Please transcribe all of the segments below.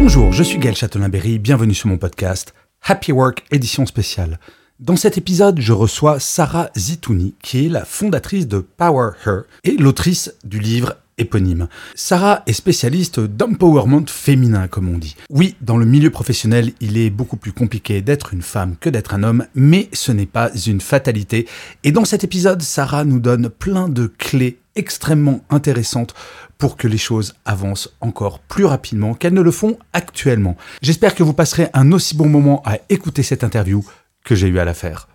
Bonjour, je suis Gaël Châtelain-Berry, bienvenue sur mon podcast Happy Work édition spéciale. Dans cet épisode, je reçois Sarah Zitouni, qui est la fondatrice de Power Her et l'autrice du livre éponyme. Sarah est spécialiste d'empowerment féminin, comme on dit. Oui, dans le milieu professionnel, il est beaucoup plus compliqué d'être une femme que d'être un homme, mais ce n'est pas une fatalité. Et dans cet épisode, Sarah nous donne plein de clés extrêmement intéressantes pour que les choses avancent encore plus rapidement qu'elles ne le font actuellement. J'espère que vous passerez un aussi bon moment à écouter cette interview que j'ai eu à la faire.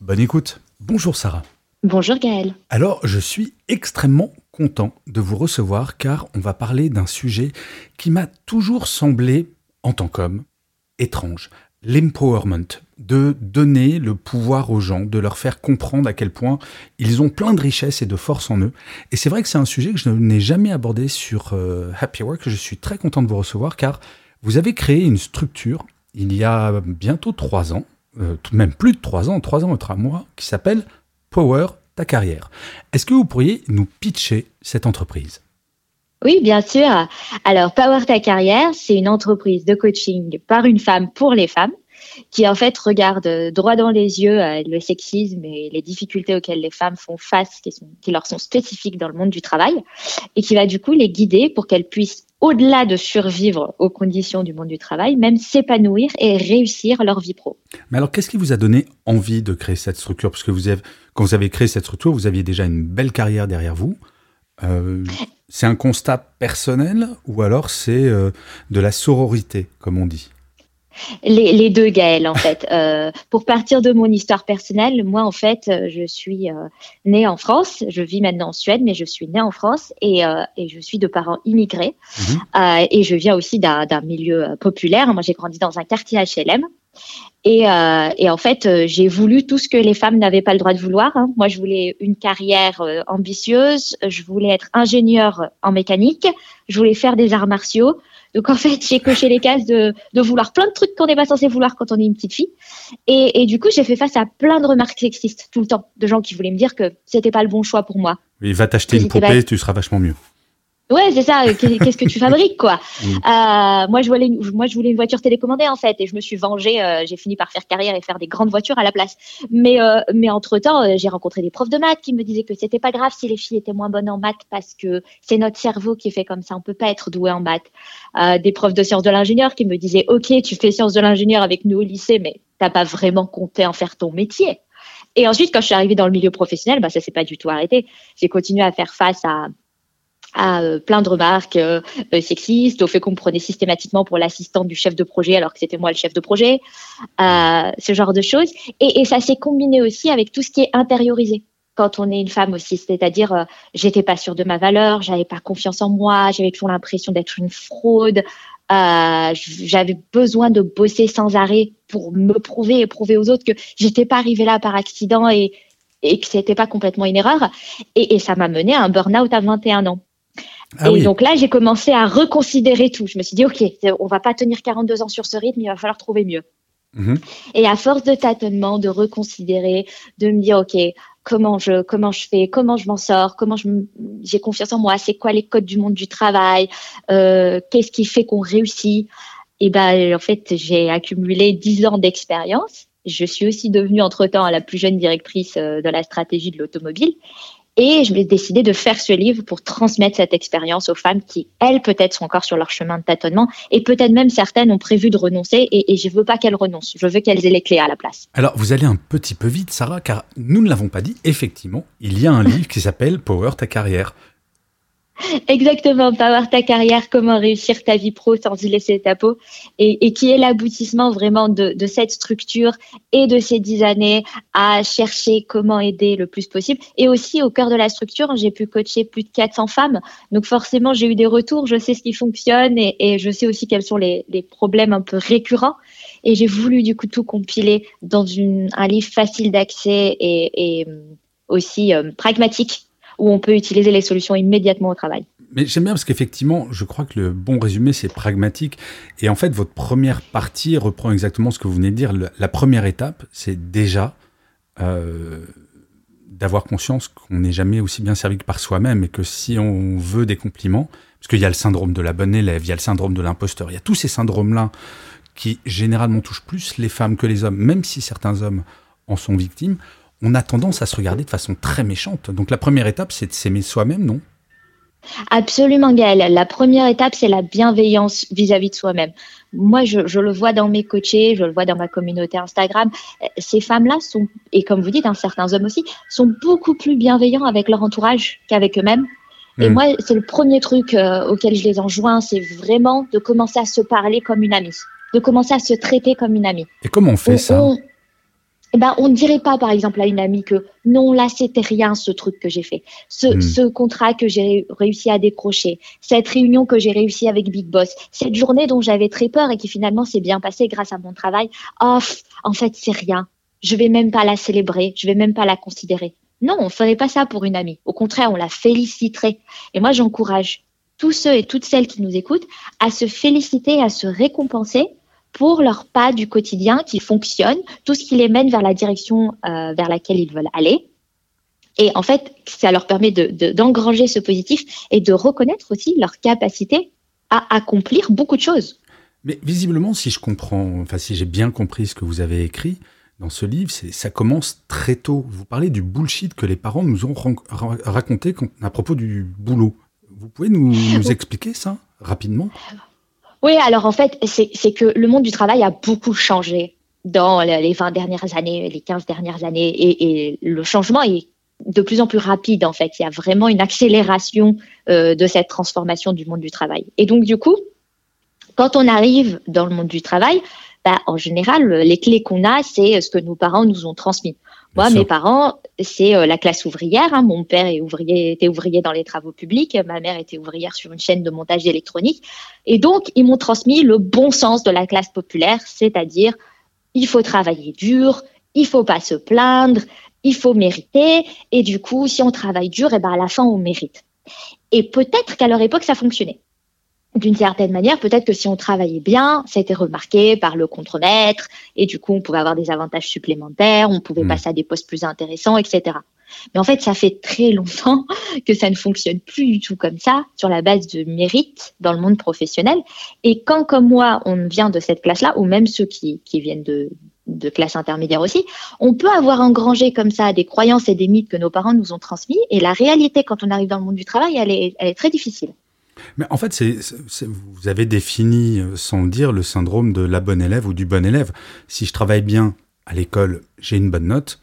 Bonne écoute. Bonjour Sarah. Bonjour Gaël. Alors, je suis extrêmement content de vous recevoir car on va parler d'un sujet qui m'a toujours semblé, en tant qu'homme, étrange. L'empowerment, de donner le pouvoir aux gens, de leur faire comprendre à quel point ils ont plein de richesses et de force en eux. Et c'est vrai que c'est un sujet que je n'ai jamais abordé sur euh, Happy Work. Je suis très content de vous recevoir car vous avez créé une structure il y a bientôt trois ans, euh, même plus de trois ans, trois ans et trois mois, qui s'appelle Power ta carrière. Est-ce que vous pourriez nous pitcher cette entreprise? Oui, bien sûr. Alors, Power ta carrière, c'est une entreprise de coaching par une femme pour les femmes qui en fait regarde droit dans les yeux euh, le sexisme et les difficultés auxquelles les femmes font face, qui, sont, qui leur sont spécifiques dans le monde du travail, et qui va du coup les guider pour qu'elles puissent au-delà de survivre aux conditions du monde du travail, même s'épanouir et réussir leur vie pro. Mais alors, qu'est-ce qui vous a donné envie de créer cette structure? Parce que vous avez, quand vous avez créé cette structure, vous aviez déjà une belle carrière derrière vous. Euh, c'est un constat personnel ou alors c'est euh, de la sororité, comme on dit? Les, les, deux, Gaël, en fait. Euh, pour partir de mon histoire personnelle, moi, en fait, euh, je suis euh, née en France. Je vis maintenant en Suède, mais je suis née en France et, euh, et je suis de parents immigrés. Mhm. Et je viens aussi d'un milieu populaire. Moi, j'ai grandi dans un quartier HLM. Et, et, en fait, j'ai voulu tout ce que les femmes n'avaient pas le droit de vouloir. Hein. Moi, je voulais une carrière ambitieuse. Je voulais être ingénieure en mécanique. Je voulais faire des arts martiaux. Donc en fait, j'ai coché les cases de, de vouloir plein de trucs qu'on n'est pas censé vouloir quand on est une petite fille. Et, et du coup, j'ai fait face à plein de remarques sexistes tout le temps, de gens qui voulaient me dire que c'était pas le bon choix pour moi. Il va t'acheter une poupée, pas... tu seras vachement mieux. Ouais, c'est ça. Qu'est-ce que tu fabriques, quoi mm. euh, Moi, je voulais, moi, je voulais une voiture télécommandée en fait, et je me suis vengée. Euh, j'ai fini par faire carrière et faire des grandes voitures à la place. Mais, euh, mais entre temps, euh, j'ai rencontré des profs de maths qui me disaient que c'était pas grave si les filles étaient moins bonnes en maths parce que c'est notre cerveau qui est fait comme ça. On peut pas être doué en maths. Euh, des profs de sciences de l'ingénieur qui me disaient, ok, tu fais sciences de l'ingénieur avec nous au lycée, mais t'as pas vraiment compté en faire ton métier. Et ensuite, quand je suis arrivée dans le milieu professionnel, bah, ça s'est pas du tout arrêté. J'ai continué à faire face à à euh, plein de remarques euh, euh, sexistes, au fait qu'on me prenait systématiquement pour l'assistante du chef de projet alors que c'était moi le chef de projet, ce genre de choses. Et, et ça s'est combiné aussi avec tout ce qui est intériorisé quand on est une femme aussi, c'est-à-dire euh, j'étais pas sûre de ma valeur, j'avais pas confiance en moi, j'avais toujours l'impression d'être une fraude, euh, j'avais besoin de bosser sans arrêt pour me prouver et prouver aux autres que j'étais pas arrivée là par accident et, et que c'était pas complètement une erreur. Et, et ça m'a mené à un burn-out à 21 ans. Ah et oui. donc là, j'ai commencé à reconsidérer tout. Je me suis dit, OK, on va pas tenir 42 ans sur ce rythme, il va falloir trouver mieux. Mmh. Et à force de tâtonnement, de reconsidérer, de me dire, OK, comment je, comment je fais, comment je m'en sors, comment j'ai confiance en moi, c'est quoi les codes du monde du travail, euh, qu'est-ce qui fait qu'on réussit? Et ben, en fait, j'ai accumulé 10 ans d'expérience. Je suis aussi devenue entre-temps la plus jeune directrice euh, de la stratégie de l'automobile. Et je vais décider de faire ce livre pour transmettre cette expérience aux femmes qui, elles, peut-être sont encore sur leur chemin de tâtonnement et peut-être même certaines ont prévu de renoncer et, et je veux pas qu'elles renoncent. Je veux qu'elles aient les clés à la place. Alors, vous allez un petit peu vite, Sarah, car nous ne l'avons pas dit. Effectivement, il y a un livre qui s'appelle Power ta carrière. Exactement, pas avoir ta carrière, comment réussir ta vie pro sans y laisser ta peau, et, qui est l'aboutissement vraiment de, cette structure et de ces dix années à chercher comment aider le plus possible. Et aussi au cœur de la structure, j'ai pu coacher plus de 400 femmes, donc forcément j'ai eu des retours, je sais ce qui fonctionne et, je sais aussi quels sont les, problèmes un peu récurrents. Et j'ai voulu du coup tout compiler dans un livre facile d'accès et, aussi euh, pragmatique où on peut utiliser les solutions immédiatement au travail. Mais j'aime bien parce qu'effectivement, je crois que le bon résumé, c'est pragmatique. Et en fait, votre première partie reprend exactement ce que vous venez de dire. La première étape, c'est déjà euh, d'avoir conscience qu'on n'est jamais aussi bien servi que par soi-même et que si on veut des compliments, parce qu'il y a le syndrome de la bonne élève, il y a le syndrome de l'imposteur, il y a tous ces syndromes-là qui généralement touchent plus les femmes que les hommes, même si certains hommes en sont victimes on a tendance à se regarder de façon très méchante. Donc la première étape, c'est de s'aimer soi-même, non? Absolument, Gaëlle. La première étape, c'est la bienveillance vis-à-vis de soi-même. Moi, je, le vois dans mes coachés, je le vois dans ma communauté Instagram. Ces femmes-là sont, et comme vous dites, hein, certains hommes aussi, sont beaucoup plus bienveillants avec leur entourage qu'avec eux-mêmes. Et hmm. moi, c'est le premier truc euh, auquel je les enjoins, c'est vraiment de commencer à se parler comme une amie, de commencer à se traiter comme une amie. Et comment on fait ça? Ben, on ne dirait pas, par exemple, à une amie que non, là, c'était rien, ce truc que j'ai fait. Ce, hmm. ce contrat que j'ai réussi à décrocher, cette réunion que j'ai réussi avec Big Boss, cette journée dont j'avais très peur et qui finalement s'est bien passée grâce à mon travail. Oh, en fait, c'est rien. Je vais même pas la célébrer. Je vais même pas la considérer. Non, on ferait pas ça pour une amie. Au contraire, on la féliciterait. Et moi, j'encourage tous ceux et toutes celles qui nous écoutent à se féliciter, à se récompenser pour leur pas du quotidien qui fonctionne, tout ce qui les mène vers la direction euh, vers laquelle ils veulent aller. Et en fait, ça leur permet d'engranger de, ce positif et de reconnaître aussi leur capacité à accomplir beaucoup de choses. Mais visiblement, si je comprends, enfin si j'ai bien compris ce que vous avez écrit dans ce livre, ça commence très tôt. Vous parlez du bullshit que les parents nous ont raconté à propos du boulot. Vous pouvez nous, nous expliquer ça rapidement? Oui, alors en fait, c'est que le monde du travail a beaucoup changé dans les 20 dernières années, les 15 dernières années, et, le changement est de plus en plus rapide en fait. Il y a vraiment une accélération euh, de cette transformation du monde du travail. Et donc du coup, quand on arrive dans le monde du travail, bah, en général, les clés qu'on a, c'est ce que nos parents nous ont transmis. Moi, mes parents, c'est euh, la classe ouvrière. Hein. Mon père est ouvrier, était ouvrier dans les travaux publics. Ma mère était ouvrière sur une chaîne de montage électronique. Et donc, ils m'ont transmis le bon sens de la classe populaire, c'est-à-dire, il faut travailler dur, il faut pas se plaindre, il faut mériter. Et du coup, si on travaille dur, et eh ben à la fin, on mérite. Et peut-être qu'à leur époque, ça fonctionnait d'une certaine manière, peut-être que si on travaillait bien, ça a été remarqué par le contremaître, et du coup, on pouvait avoir des avantages supplémentaires, on pouvait hmm. passer à des postes plus intéressants, etc. Mais en fait, ça fait très longtemps que ça ne fonctionne plus du tout comme ça, sur la base de mérite dans le monde professionnel. Et quand, comme moi, on vient de cette classe-là, ou même ceux qui, qui viennent de, de classe intermédiaire aussi, on peut avoir engrangé comme ça des croyances et des mythes que nos parents nous ont transmis. Et la réalité, quand on arrive dans le monde du travail, elle est, elle est très difficile. Mais en fait, vous avez défini, euh, sans le dire, le syndrome de la bonne élève ou du bon élève. Si je travaille bien à l'école, j'ai une bonne note.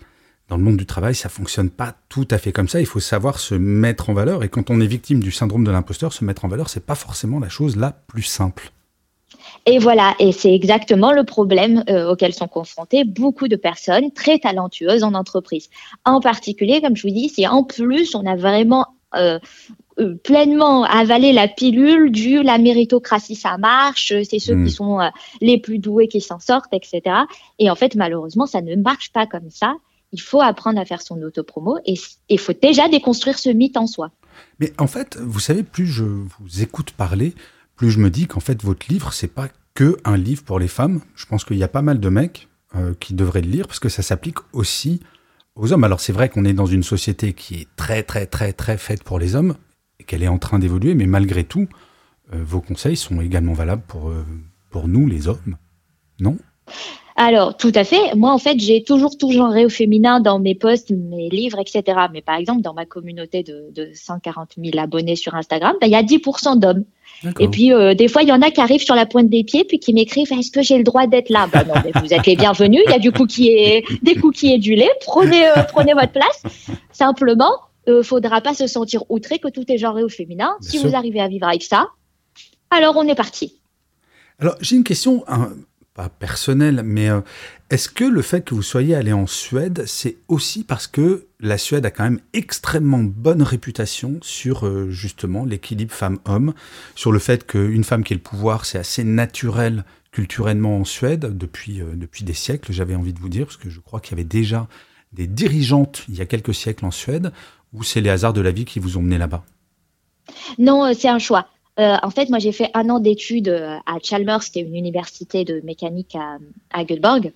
Dans le monde du travail, ça fonctionne pas tout à fait comme ça. Il faut savoir se mettre en valeur. Et quand on est victime du syndrome de l'imposteur, se mettre en valeur, c'est pas forcément la chose la plus simple. Et voilà, et c'est exactement le problème euh, auquel sont confrontées beaucoup de personnes très talentueuses en entreprise. En particulier, comme je vous dis, si en plus on a vraiment euh, pleinement avaler la pilule du la méritocratie ça marche, c'est ceux qui hmm. sont euh, les plus doués qui s'en sortent, etc. Et en fait, malheureusement, ça ne marche pas comme ça. Il faut apprendre à faire son autopromo et il faut déjà déconstruire ce mythe en soi. Mais en fait, vous savez, plus je vous écoute parler, plus je me dis qu'en fait, votre livre, c'est pas que un livre pour les femmes. Je pense qu'il y a pas mal de mecs euh, qui devraient le lire parce que ça s'applique aussi aux hommes. Alors c'est vrai qu'on est dans une société qui est très très très très faite pour les hommes, qu'elle est en train d'évoluer, mais malgré tout, euh, vos conseils sont également valables pour, euh, pour nous, les hommes, non? Alors, tout à fait. Moi, en fait, j'ai toujours tout genré au féminin dans mes posts, mes livres, etc. Mais par exemple, dans ma communauté de, de 140 000 abonnés sur Instagram, ben, il y a 10% d'hommes. Et puis, euh, des fois, il y en a qui arrivent sur la pointe des pieds, puis qui m'écrivent Est-ce que j'ai le droit d'être là? Ben non, mais vous êtes les bienvenus. Il y a du cookie et, des cookies et du lait. Prenez, prenez votre place. Simplement, euh, faudra pas se sentir outré que tout est genré au féminin. Bien si sûr. vous arrivez à vivre avec ça, alors on est parti. Alors, j'ai une question, hein, pas personnelle, mais euh, est-ce que le fait que vous soyez allé en Suède, c'est aussi parce que la Suède a quand même extrêmement bonne réputation sur euh, justement l'équilibre femmes-hommes, sur le fait qu'une femme qui ait le pouvoir, c'est assez naturel culturellement en Suède depuis, depuis des siècles, j'avais envie de vous dire, parce que je crois qu'il y avait déjà des dirigeantes il y a quelques siècles en Suède, ou c'est les hasards de la vie qui vous ont mené là-bas? Non, euh, c'est un choix. Euh, en fait, moi, j'ai fait un an d'études euh, à Chalmers, c'était une université de mécanique à, à Göteborg,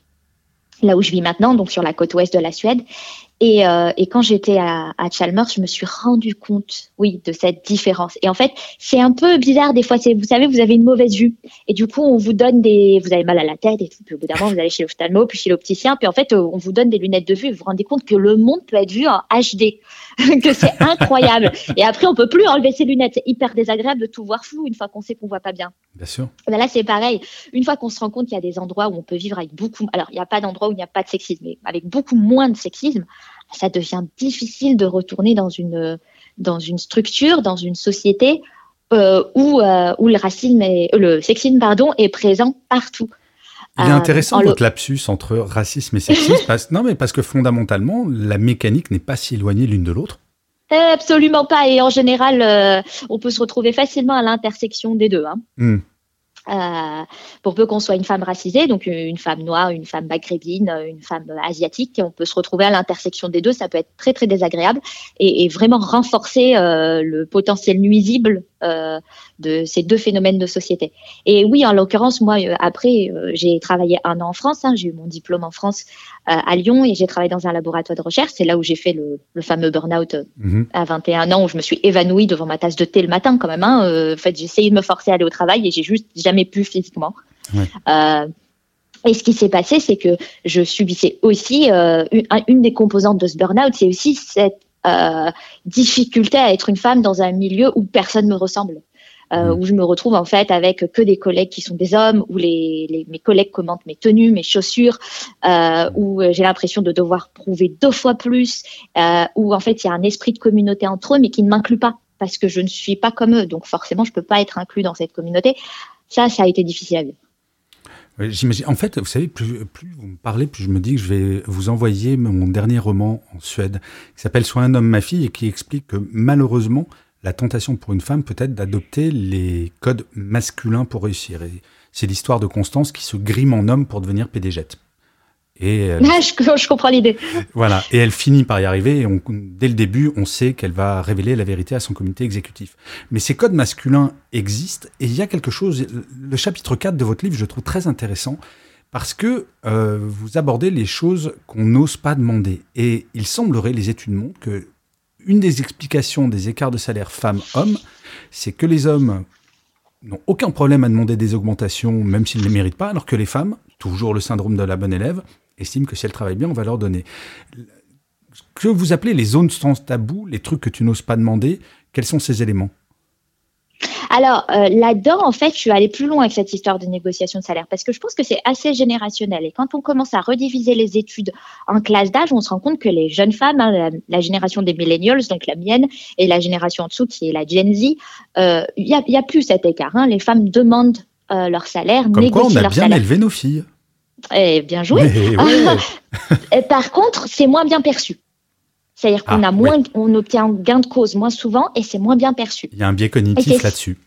là où je vis maintenant, donc sur la côte ouest de la Suède. Et, euh, et quand j'étais à, à Chalmers, je me suis rendu compte, oui, de cette différence. Et en fait, c'est un peu bizarre des fois. Vous savez, vous avez une mauvaise vue, et du coup, on vous donne des, vous avez mal à la tête, et tout. Puis au bout d'un moment, vous allez chez l'ophtalmo, puis chez l'opticien, puis en fait, euh, on vous donne des lunettes de vue. Vous vous rendez compte que le monde peut être vu en HD, que c'est incroyable. Et après, on peut plus enlever ses lunettes. C'est hyper désagréable de tout voir flou une fois qu'on sait qu'on voit pas bien. Bien sûr. Ben là, c'est pareil. Une fois qu'on se rend compte qu'il y a des endroits où on peut vivre avec beaucoup, alors il n'y a pas d'endroit où il n'y a pas de sexisme, mais avec beaucoup moins de sexisme, ça devient difficile de retourner dans une dans une structure, dans une société euh, où euh, où le racisme est, euh, le sexisme pardon est présent partout. Il est intéressant votre lapsus entre racisme et sexisme. parce, non, mais parce que fondamentalement, la mécanique n'est pas si éloignée l'une de l'autre. Absolument pas. Et en général, euh, on peut se retrouver facilement à l'intersection des deux. Hein. Hmm. Euh, pour peu qu'on soit une femme racisée, donc une femme noire, une femme maghrébine, une femme asiatique, on peut se retrouver à l'intersection des deux. Ça peut être très très désagréable et, vraiment renforcer euh, le potentiel nuisible euh, de ces deux phénomènes de société. Et oui, en l'occurrence, moi, euh, après, euh, j'ai travaillé un an en France. Hein, j'ai eu mon diplôme en France euh, à Lyon et j'ai travaillé dans un laboratoire de recherche. C'est là où j'ai fait le, le fameux burn-out Mhm. à 21 ans où je me suis évanouie devant ma tasse de thé le matin quand même. Hein. En fait, j'ai essayé de me forcer à aller au travail et j'ai juste jamais pu physiquement. Ouais. Euh, et ce qui s'est passé, c'est que je subissais aussi euh, une, un- une des composantes de ce burn-out, c'est aussi cette difficulté à être une femme dans un milieu où personne me ressemble. Euh, Mhm. où je me retrouve en fait avec que des collègues qui sont des hommes, où les, les- mes collègues commentent mes tenues, mes chaussures, euh, où euh, j'ai l'impression de devoir prouver deux fois plus, euh, où en fait il y a un esprit de communauté entre eux, mais qui ne m'inclut pas parce que je ne suis pas comme eux, donc forcément je peux pas être inclus dans cette communauté. Ça, ça a été difficile à vivre. Ouais, J'imagine. En fait, vous savez, plus, vous me parlez, plus je me dis que je vais vous envoyer mon dernier roman en Suède, qui s'appelle Soit un homme, ma fille, et qui explique que malheureusement, la tentation pour une femme peut être d'adopter les codes masculins pour réussir. C'est l'histoire de Constance qui se grime en homme pour devenir PDG. Et elle- Ah, je, je comprends l'idée. Voilà, et elle finit par y arriver, et on- dès le début, on sait qu'elle va révéler la vérité à son comité exécutif. Mais ces codes masculins existent, et il y a quelque chose, le chapitre 4 de votre livre, je trouve très intéressant, parce que euh, vous abordez les choses qu'on n'ose pas demander. Et il semblerait, les études montrent, que une des explications des écarts de salaire femmes-hommes, c'est que les hommes n'ont aucun problème à demander des augmentations, même s'ils ne les méritent pas, alors que les femmes, toujours le syndrome de la bonne élève, estiment que si elles travaillent bien, on va leur donner. Ce que vous appelez les zones sans tabou, les trucs que tu n'oses pas demander, quels sont ces éléments? Alors euh, là-dedans, en fait, je suis allée plus loin avec cette histoire de négociation de salaire parce que je pense que c'est assez générationnel. Et quand on commence à rediviser les études en classes d'âge, on se rend compte que les jeunes femmes, hein, la, la génération des millennials, donc la mienne, et la génération en dessous qui est la Gen Z, euh, il y, a, plus cet écart. Hein. Les femmes demandent euh, leur salaire, Comme quoi, négocient on a leur bien salaire. élevé nos filles. Eh, bien joué. Ouais. Par contre, c'est moins bien perçu. C'est-à-dire qu'on Ah, a moins, on obtient gain de cause moins souvent et c'est moins bien perçu. Il y a un biais cognitif là-dessus.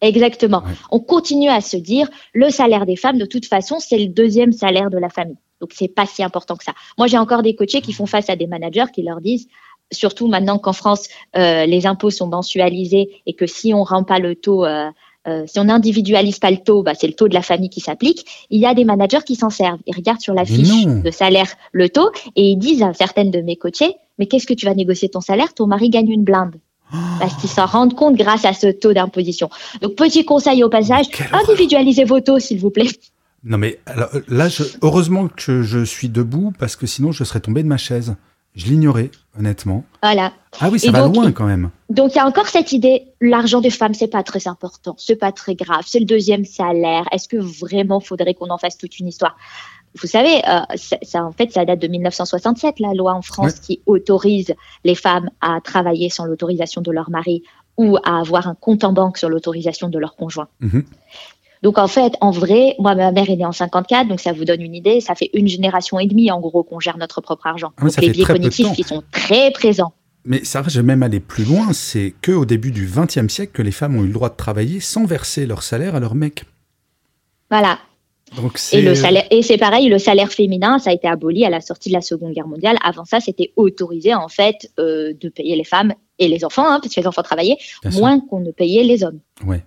Exactement. Ouais. On continue à se dire le salaire des femmes, de toute façon, c'est le deuxième salaire de la famille. Donc c'est pas si important que ça. Moi, j'ai encore des coachés qui font face à des managers qui leur disent, surtout maintenant qu'en France euh, les impôts sont mensualisés et que si on rend pas le taux, euh, euh, si on n'individualise pas le taux, bah, c'est le taux de la famille qui s'applique. Il y a des managers qui s'en servent. Ils regardent sur la fiche non. de salaire le taux et ils disent à certaines de mes coachés, mais qu'est-ce que tu vas négocier ton salaire? Ton mari gagne une blinde. Parce qu'ils s'en rendent compte grâce à ce taux d'imposition. Donc, petit conseil au passage, Quelle horreur. individualisez vos taux, s'il vous plaît. Non mais alors, là, je- heureusement que je suis debout parce que sinon je serais tombé de ma chaise. Je l'ignorais, honnêtement. Voilà. Ah oui, ça Et va donc, loin quand même. Donc, il y a encore cette idée, l'argent des femmes, c'est pas très important, c'est pas très grave, c'est le deuxième salaire. Est-ce que vraiment faudrait qu'on en fasse toute une histoire? Vous savez, euh, ça, en fait, ça date de 1967, la loi en France qui autorise les femmes à travailler sans l'autorisation de leur mari ou à avoir un compte en banque sur l'autorisation de leur conjoint. Mhm. Donc en fait, en vrai, moi ma mère est née en 54, donc ça vous donne une idée, ça fait une génération et demie en gros qu'on gère notre propre argent. Ah les biais cognitifs qui sont très présents. Mais ça, je vais même aller plus loin, c'est qu'au début du XXe siècle que les femmes ont eu le droit de travailler sans verser leur salaire à leur mec. Voilà, et le salaire, et c'est pareil, le salaire féminin, ça a été aboli à la sortie de la Seconde Guerre mondiale. Avant ça, c'était autorisé en fait euh, de payer les femmes et les enfants, hein, parce que les enfants travaillaient, moins qu'on ne payait les hommes. Ouais.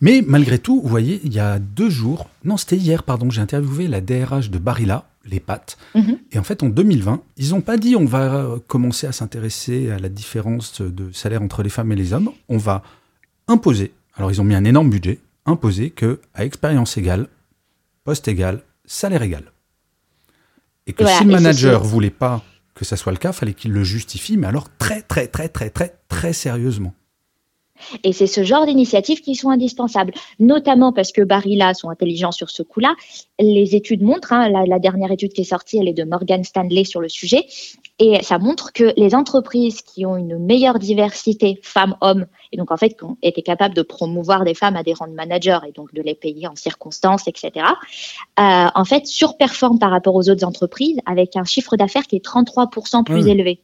Mais malgré tout, vous voyez, il y a deux jours, non, c'était hier, pardon, j'ai interviewé la DRH de Barilla, les pâtes. Mhm. Et en fait, en 2020, ils n'ont pas dit on va commencer à s'intéresser à la différence de salaire entre les femmes et les hommes. On va imposer. Alors, ils ont mis un énorme budget. Imposer que, à expérience égale, poste égal, salaire égal. Et que si le manager voulait pas que ça soit le cas, fallait qu'il le justifie, mais alors très, très, très, très, très, très sérieusement. Et c'est ce genre d'initiatives qui sont indispensables, notamment parce que Barilla sont intelligents sur ce coup-là. Les études montrent, hein, la, dernière étude qui est sortie, elle est de Morgan Stanley sur le sujet, et ça montre que les entreprises qui ont une meilleure diversité femmes-hommes, et donc en fait qui ont été capables de promouvoir des femmes à des rangs de managers et donc de les payer en circonstances, etc., euh, en fait surperforment par rapport aux autres entreprises avec un chiffre d'affaires qui est 33% plus élevé.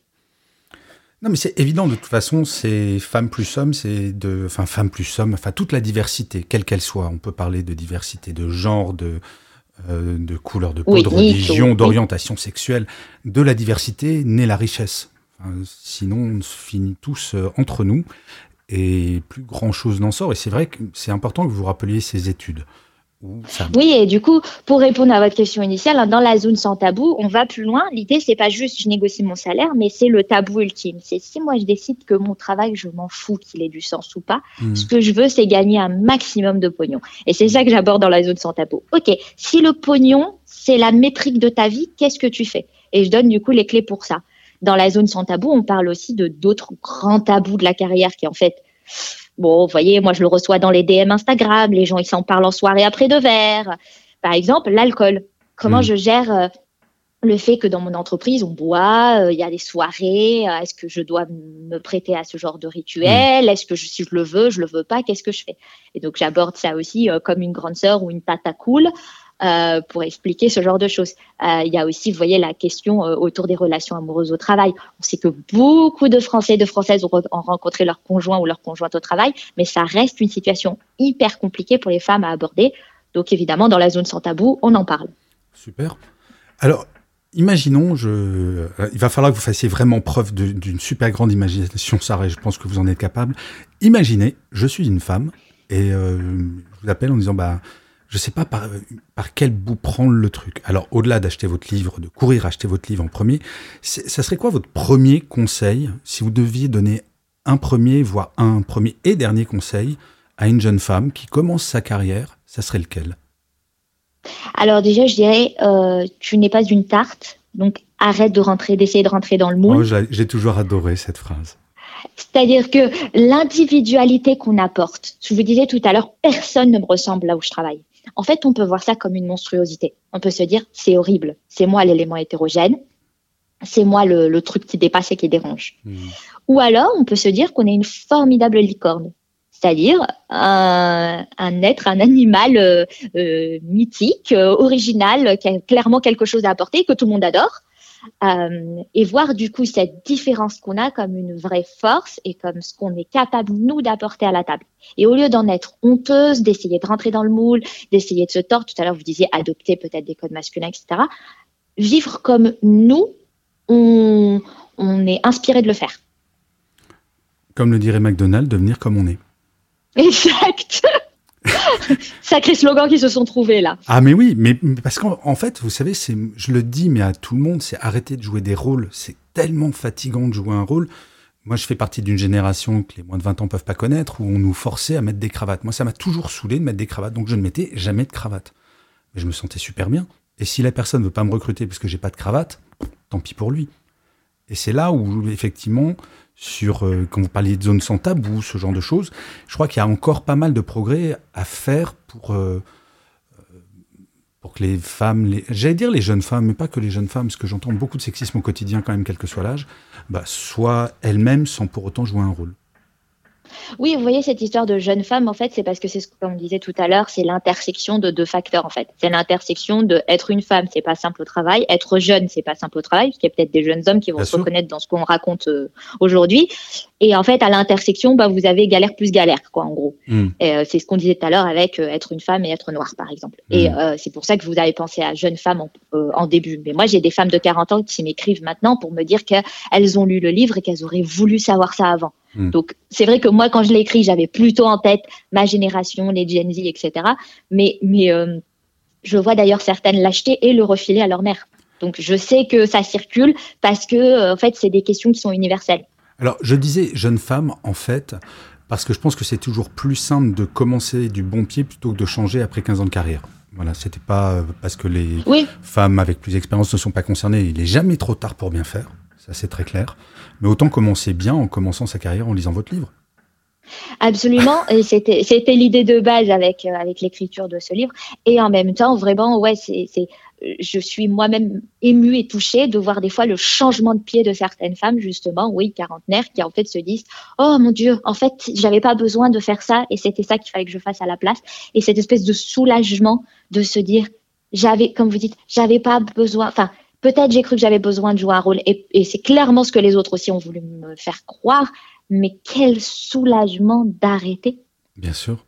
Non, mais c'est évident, de toute façon, c'est femme plus homme, c'est de. Enfin, femme plus homme, enfin, toute la diversité, quelle qu'elle soit. On peut parler de diversité de genre, de, euh, de couleur de peau, de religion, d'orientation sexuelle. De la diversité naît la richesse. sinon, on se finit tous euh, entre nous et plus grand chose n'en sort. Et c'est vrai que c'est important que vous rappeliez ces études. Oui, et du coup, pour répondre à votre question initiale, hein, dans la zone sans tabou, on va plus loin. L'idée, c'est pas juste je négocie mon salaire, mais c'est le tabou ultime. C'est si moi je décide que mon travail, je m'en fous qu'il ait du sens ou pas. Hmm. Ce que je veux, c'est gagner un maximum de pognon. Et c'est ça que j'aborde dans la zone sans tabou. Ok, si le pognon, c'est la métrique de ta vie, qu'est-ce que tu fais? Et je donne du coup les clés pour ça. Dans la zone sans tabou, on parle aussi de d'autres grands tabous de la carrière qui en fait Bon, vous voyez, moi, je le reçois dans les DM Instagram. Les gens, ils s'en parlent en soirée après deux verres. Par exemple, l'alcool. Comment hmm. je gère euh, le fait que dans mon entreprise, on boit, euh, il y a des soirées. Euh, est-ce que je dois me prêter à ce genre de rituel? Hmm. Est-ce que si je le veux, je le veux pas Qu'est-ce que je fais? Et donc, j'aborde ça aussi comme une grande sœur ou une tata cool. Euh, pour expliquer ce genre de choses. Euh, il y a aussi, vous voyez, la question euh, autour des relations amoureuses au travail. On sait que beaucoup de Français et de Françaises ont, rencontré leur conjoint ou leur conjointe au travail, mais ça reste une situation hyper compliquée pour les femmes à aborder. Donc évidemment, dans la zone sans tabou, on en parle. Super. Alors, imaginons, il va falloir que vous fassiez vraiment preuve d'une super grande imagination, Sarah, et je pense que vous en êtes capable. Imaginez, je suis une femme, et je vous appelle en disant, bah, je ne sais pas par, par, quel bout prendre le truc. Alors, au-delà d'acheter votre livre, de courir acheter votre livre en premier, ça serait quoi votre premier conseil si vous deviez donner un premier, voire un premier et dernier conseil à une jeune femme qui commence sa carrière Ça serait lequel? Alors déjà, je dirais, euh, tu n'es pas une tarte, donc arrête de rentrer, d'essayer de rentrer dans le moule. Oh, J'ai toujours adoré cette phrase. C'est-à-dire que l'individualité qu'on apporte, je vous disais tout à l'heure, personne ne me ressemble là où je travaille. En fait, on peut voir ça comme une monstruosité. On peut se dire, c'est horrible, c'est moi l'élément hétérogène, c'est moi le, truc qui dépasse et qui dérange. Hmm. Ou alors, on peut se dire qu'on est une formidable licorne, c'est-à-dire un, être, un animal euh, euh, mythique, euh, original, qui a clairement quelque chose à apporter, que tout le monde adore, euh, et voir du coup cette différence qu'on a comme une vraie force et comme ce qu'on est capable nous d'apporter à la table. Et au lieu d'en être honteuse, d'essayer de rentrer dans le moule, d'essayer de se tordre, tout à l'heure vous disiez adopter peut-être des codes masculins, etc. Vivre comme nous, on, on est inspiré de le faire. Comme le dirait McDonald, devenir comme on est. Exact. Sacré slogan qui se sont trouvés là. Ah mais oui, mais parce qu'en fait, vous savez, c'est, je le dis, mais à tout le monde, c'est arrêter de jouer des rôles. C'est tellement fatigant de jouer un rôle. Moi, je fais partie d'une génération que les moins de 20 ans peuvent pas connaître, où on nous forçait à mettre des cravates. Moi, ça m'a toujours saoulé de mettre des cravates, donc je ne mettais jamais de cravate. Mais je me sentais super bien. Et si la personne ne veut pas me recruter parce que j'ai pas de cravate, tant pis pour lui. Et c'est là où, effectivement, sur, euh, quand vous parliez de zones sans tabou, ce genre de choses, je crois qu'il y a encore pas mal de progrès à faire pour, euh, pour que les femmes, j'allais dire les jeunes femmes, mais pas que les jeunes femmes, parce que j'entends beaucoup de sexisme au quotidien quand même, quel que soit l'âge, bah, soient elles-mêmes sans pour autant jouer un rôle. Oui, vous voyez, cette histoire de jeune femme, en fait, c'est parce que c'est ce qu'on disait tout à l'heure, c'est l'intersection de deux facteurs, en fait. C'est l'intersection de être une femme, c'est pas simple au travail, être jeune, c'est pas simple au travail, parce qu'il y a peut-être des jeunes hommes qui vont se reconnaître dans ce qu'on raconte euh, aujourd'hui. Et en fait, à l'intersection, bah, vous avez galère plus galère, quoi, en gros. Hmm. Euh, c'est ce qu'on disait tout à l'heure avec euh, être une femme et être noire, par exemple. Et hmm. c'est pour ça que vous avez pensé à jeune femme en, en début. Mais moi, j'ai des femmes de 40 ans qui m'écrivent maintenant pour me dire qu'elles ont lu le livre et qu'elles auraient voulu savoir ça avant. Hmm. Donc, c'est vrai que moi, quand je l'ai écrit, j'avais plutôt en tête ma génération, les Gen Z, etc. Mais, mais euh, je vois d'ailleurs certaines l'acheter et le refiler à leur mère. Donc, je sais que ça circule parce que, euh, en fait, c'est des questions qui sont universelles. Alors, je disais jeune femme, en fait, parce que je pense que c'est toujours plus simple de commencer du bon pied plutôt que de changer après 15 ans de carrière. Voilà, c'était pas euh, parce que les femmes avec plus d'expérience ne sont pas concernées. Il n'est jamais trop tard pour bien faire. Ça, c'est très clair. Mais autant commencer bien en commençant sa carrière en lisant votre livre. Absolument, c'était l'idée de base avec euh, avec l'écriture de ce livre, et en même temps vraiment ouais c'est je suis moi-même émue et touchée de voir des fois le changement de pied de certaines femmes justement oui quarantenaires qui en fait se disent oh mon dieu en fait j'avais pas besoin de faire ça et c'était ça qu'il fallait que je fasse à la place et cette espèce de soulagement de se dire j'avais comme vous dites j'avais pas besoin enfin Peut-être j'ai cru que j'avais besoin de jouer un rôle et, c'est clairement ce que les autres aussi ont voulu me faire croire, mais quel soulagement d'arrêter. Bien sûr.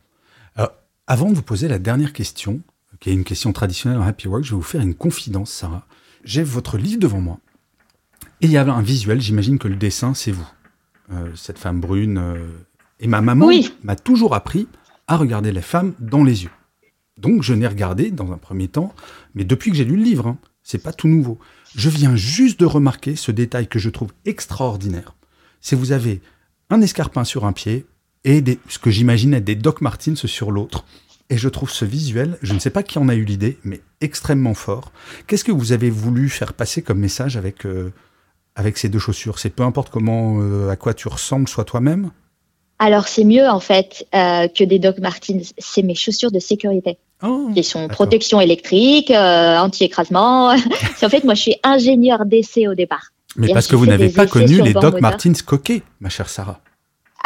Alors, avant de vous poser la dernière question, qui est une question traditionnelle en Happy Work, je vais vous faire une confidence, Sarah. J'ai votre livre devant moi et il y a un visuel, j'imagine que le dessin, c'est vous. Euh, cette femme brune. Euh, et ma maman m'a toujours appris à regarder les femmes dans les yeux. Donc je n'ai regardé dans un premier temps, mais depuis que j'ai lu le livre, hein, c'est pas tout nouveau. Je viens juste de remarquer ce détail que je trouve extraordinaire. C'est vous avez un escarpin sur un pied et ce que j'imagine être des Doc Martens sur l'autre. Et je trouve ce visuel, je ne sais pas qui en a eu l'idée, mais extrêmement fort. Qu'est-ce que vous avez voulu faire passer comme message avec, euh, avec ces deux chaussures? C'est peu importe comment, euh, à quoi tu ressembles, soit toi-même? Alors c'est mieux en fait euh, que des Doc Martens. C'est mes chaussures de sécurité. Oh, qui sont protection électrique, euh, anti-écrasement. en fait, moi, je suis ingénieur d'essai au départ. Mais parce que vous n'avez pas connu les Doc Martens coquets, ma chère Sarah.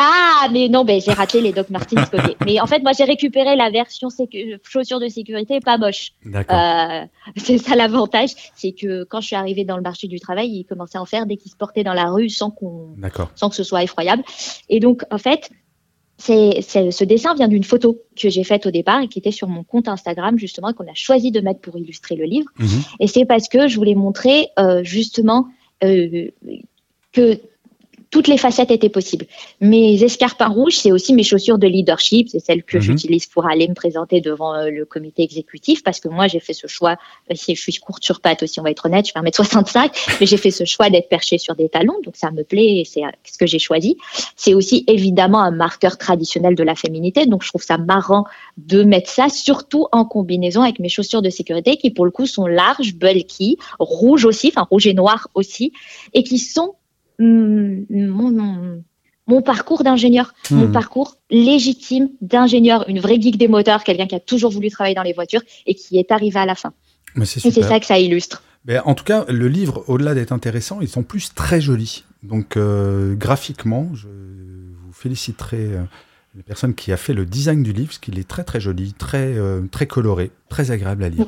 Ah, mais non, ben, j'ai raté les Doc Martens coquets. Mais en fait, moi, j'ai récupéré la version chaussures de sécurité pas moche. Euh, c'est ça l'avantage, c'est que quand je suis arrivée dans le marché du travail, ils commençaient à en faire dès qu'ils se portaient dans la rue sans qu'on, sans que ce soit effroyable. Et donc, en fait, c'est, ce dessin vient d'une photo que j'ai faite au départ et qui était sur mon compte Instagram justement qu'on a choisi de mettre pour illustrer le livre. Mhm. Et c'est parce que je voulais montrer euh, justement euh, que toutes les facettes étaient possibles. Mes escarpins rouges, c'est aussi mes chaussures de leadership, c'est celles que mhm. j'utilise pour aller me présenter devant euh, le comité exécutif, parce que moi j'ai fait ce choix, euh, si je suis courte sur pattes aussi, on va être honnête, je fais 1m65, mais j'ai fait ce choix d'être perchée sur des talons, donc ça me plaît et c'est euh, ce que j'ai choisi. C'est aussi évidemment un marqueur traditionnel de la féminité, donc je trouve ça marrant de mettre ça, surtout en combinaison avec mes chaussures de sécurité qui pour le coup sont larges, bulky, rouges aussi, enfin rouge et noir aussi, et qui sont mon, mon, parcours d'ingénieur, mon hmm. parcours légitime d'ingénieur, une vraie geek des moteurs, quelqu'un qui a toujours voulu travailler dans les voitures et qui est arrivé à la fin. et c'est ça que ça illustre. Mais en tout cas, le livre, au-delà d'être intéressant, ils sont plus très jolis. Donc euh, graphiquement, je vous féliciterai euh, la personne qui a fait le design du livre, parce qu'il est très très joli, très, euh, très coloré, très agréable à lire.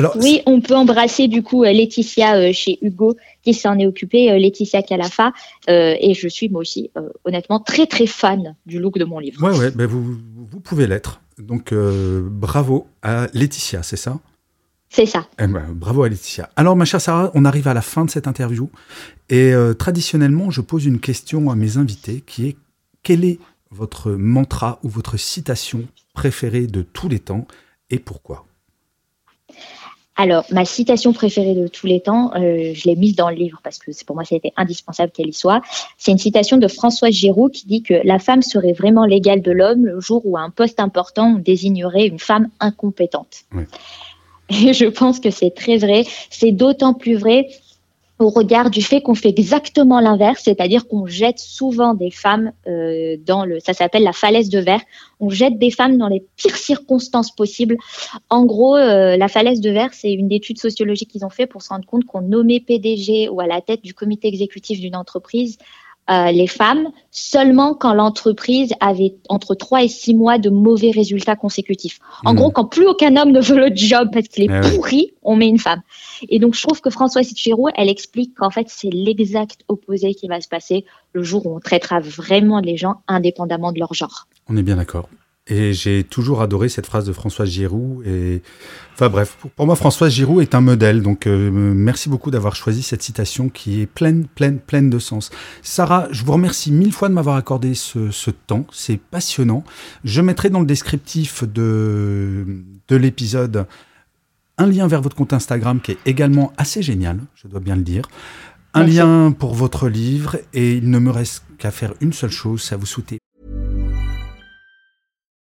Alors, oui, on peut embrasser du coup euh, Laetitia euh, chez Hugo qui s'en est occupée, Laetitia Calafa, et je suis moi aussi honnêtement très très fan du look de mon livre. Ouais, ouais, vous, vous pouvez l'être. Donc bravo à Laetitia, c'est ça? C'est ça. Eh ben, bravo à Laetitia. Alors, ma chère Sarah, on arrive à la fin de cette interview. Et traditionnellement, je pose une question à mes invités qui est quel est votre mantra ou votre citation préférée de tous les temps et pourquoi? Alors, ma citation préférée de tous les temps, euh, je l'ai mise dans le livre parce que pour moi, c'était indispensable qu'elle y soit. C'est une citation de François Giroud qui dit que la femme serait vraiment l'égale de l'homme le jour où un poste important désignerait une femme incompétente. Et je pense que c'est très vrai. C'est d'autant plus vrai au regard du fait qu'on fait exactement l'inverse, c'est-à-dire qu'on jette souvent des femmes euh, dans le, ça s'appelle la falaise de verre. On jette des femmes dans les pires circonstances possibles. En gros, euh, la falaise de verre, c'est une étude sociologique qu'ils ont fait pour se rendre compte qu'on nommait PDG ou à la tête du comité exécutif d'une entreprise euh, les femmes seulement quand l'entreprise avait entre 3 et 6 mois de mauvais résultats consécutifs. En hmm. gros, quand plus aucun homme ne veut le job parce qu'il est eh pourri, on met une femme. Et donc, je trouve que Françoise Giroud, elle explique qu'en fait, c'est l'exact opposé qui va se passer le jour où on traitera vraiment les gens indépendamment de leur genre. On est bien d'accord. Et j'ai toujours adoré cette phrase de Françoise Giroud. Et enfin bref, pour, moi, Françoise Giroud est un modèle. Donc euh, merci beaucoup d'avoir choisi cette citation qui est pleine, pleine, pleine de sens. Sarah, je vous remercie mille fois de m'avoir accordé ce, temps. C'est passionnant. Je mettrai dans le descriptif de, de l'épisode un lien vers votre compte Instagram qui est également assez génial, je dois bien le dire. Un lien pour votre livre et il ne me reste qu'à faire une seule chose, c'est à vous souhaiter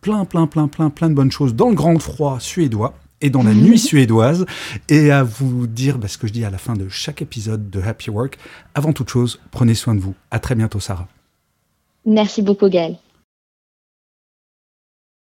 Plein, plein, plein, plein, plein de bonnes choses dans le grand froid suédois et dans la nuit suédoise, et à vous dire bah, ce que je dis à la fin de chaque épisode de Happy Work. Avant toute chose, prenez soin de vous. À très bientôt, Sarah. Merci beaucoup, Gaël.